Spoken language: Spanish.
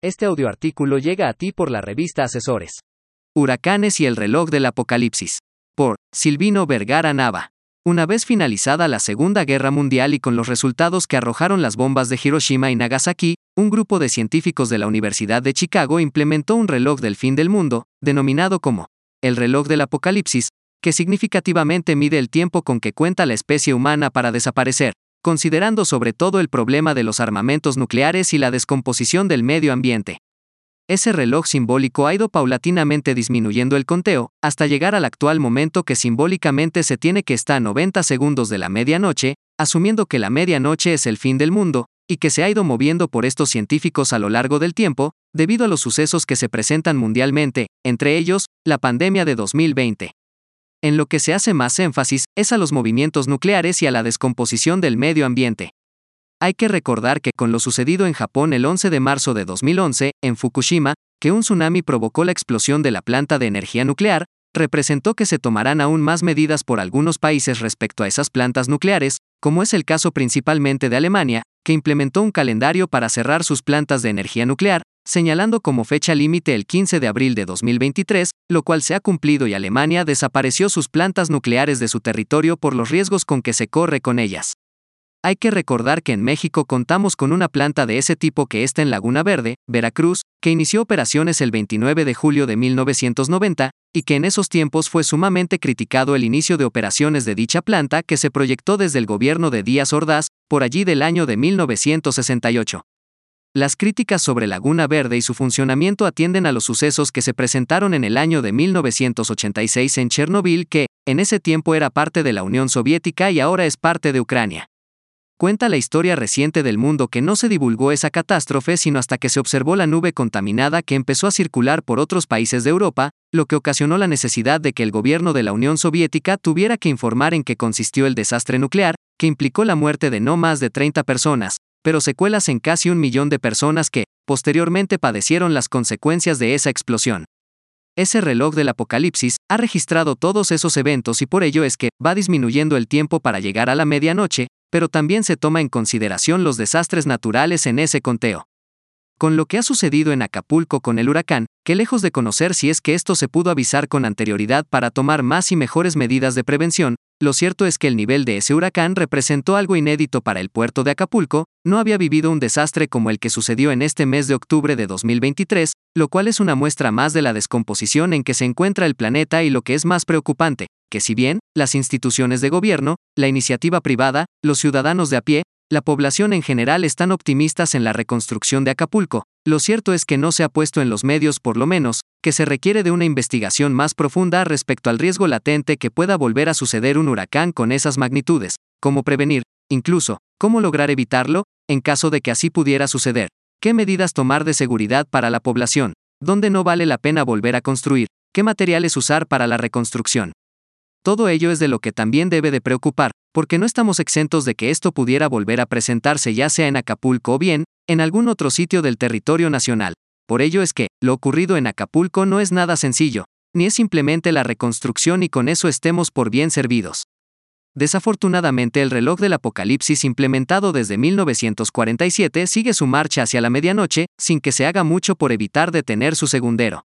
Este audioartículo llega a ti por la revista Asesores. Huracanes y el reloj del apocalipsis. Por Silvino Vergara Nava. Una vez finalizada la Segunda Guerra Mundial y con los resultados que arrojaron las bombas de Hiroshima y Nagasaki, un grupo de científicos de la Universidad de Chicago implementó un reloj del fin del mundo, denominado como el reloj del apocalipsis, que significativamente mide el tiempo con que cuenta la especie humana para desaparecer, considerando sobre todo el problema de los armamentos nucleares y la descomposición del medio ambiente. Ese reloj simbólico ha ido paulatinamente disminuyendo el conteo, hasta llegar al actual momento que simbólicamente se tiene que estar a 90 segundos de la medianoche, asumiendo que la medianoche es el fin del mundo, y que se ha ido moviendo por estos científicos a lo largo del tiempo, debido a los sucesos que se presentan mundialmente, entre ellos, la pandemia de 2020. En lo que se hace más énfasis es a los movimientos nucleares y a la descomposición del medio ambiente. Hay que recordar que con lo sucedido en Japón el 11 de marzo de 2011, en Fukushima, que un tsunami provocó la explosión de la planta de energía nuclear, representó que se tomarán aún más medidas por algunos países respecto a esas plantas nucleares, como es el caso principalmente de Alemania, que implementó un calendario para cerrar sus plantas de energía nuclear, señalando como fecha límite el 15 de abril de 2023, lo cual se ha cumplido y Alemania desapareció sus plantas nucleares de su territorio por los riesgos con que se corre con ellas. Hay que recordar que en México contamos con una planta de ese tipo que está en Laguna Verde, Veracruz, que inició operaciones el 29 de julio de 1990, y que en esos tiempos fue sumamente criticado el inicio de operaciones de dicha planta que se proyectó desde el gobierno de Díaz Ordaz, por allí del año de 1968. Las críticas sobre Laguna Verde y su funcionamiento atienden a los sucesos que se presentaron en el año de 1986 en Chernobyl, que, en ese tiempo era parte de la Unión Soviética y ahora es parte de Ucrania. Cuenta la historia reciente del mundo que no se divulgó esa catástrofe sino hasta que se observó la nube contaminada que empezó a circular por otros países de Europa, lo que ocasionó la necesidad de que el gobierno de la Unión Soviética tuviera que informar en qué consistió el desastre nuclear, que implicó la muerte de no más de 30 personas, pero secuelas en casi un millón de personas que, posteriormente, padecieron las consecuencias de esa explosión. Ese reloj del apocalipsis ha registrado todos esos eventos y por ello es que va disminuyendo el tiempo para llegar a la medianoche, pero también se toma en consideración los desastres naturales en ese conteo. Con lo que ha sucedido en Acapulco con el huracán, que lejos de conocer si es que esto se pudo avisar con anterioridad para tomar más y mejores medidas de prevención, lo cierto es que el nivel de ese huracán representó algo inédito para el puerto de Acapulco, no había vivido un desastre como el que sucedió en este mes de octubre de 2023, lo cual es una muestra más de la descomposición en que se encuentra el planeta y lo que es más preocupante, que si bien, las instituciones de gobierno, la iniciativa privada, los ciudadanos de a pie, la población en general están optimistas en la reconstrucción de Acapulco, lo cierto es que no se ha puesto en los medios por lo menos, que se requiere de una investigación más profunda respecto al riesgo latente que pueda volver a suceder un huracán con esas magnitudes, cómo prevenir, incluso, cómo lograr evitarlo, en caso de que así pudiera suceder, qué medidas tomar de seguridad para la población, dónde no vale la pena volver a construir, qué materiales usar para la reconstrucción. Todo ello es de lo que también debe de preocupar, porque no estamos exentos de que esto pudiera volver a presentarse ya sea en Acapulco o bien, en algún otro sitio del territorio nacional. Por ello es que, lo ocurrido en Acapulco no es nada sencillo, ni es simplemente la reconstrucción y con eso estemos por bien servidos. Desafortunadamente el reloj del apocalipsis implementado desde 1947 sigue su marcha hacia la medianoche, sin que se haga mucho por evitar detener su segundero.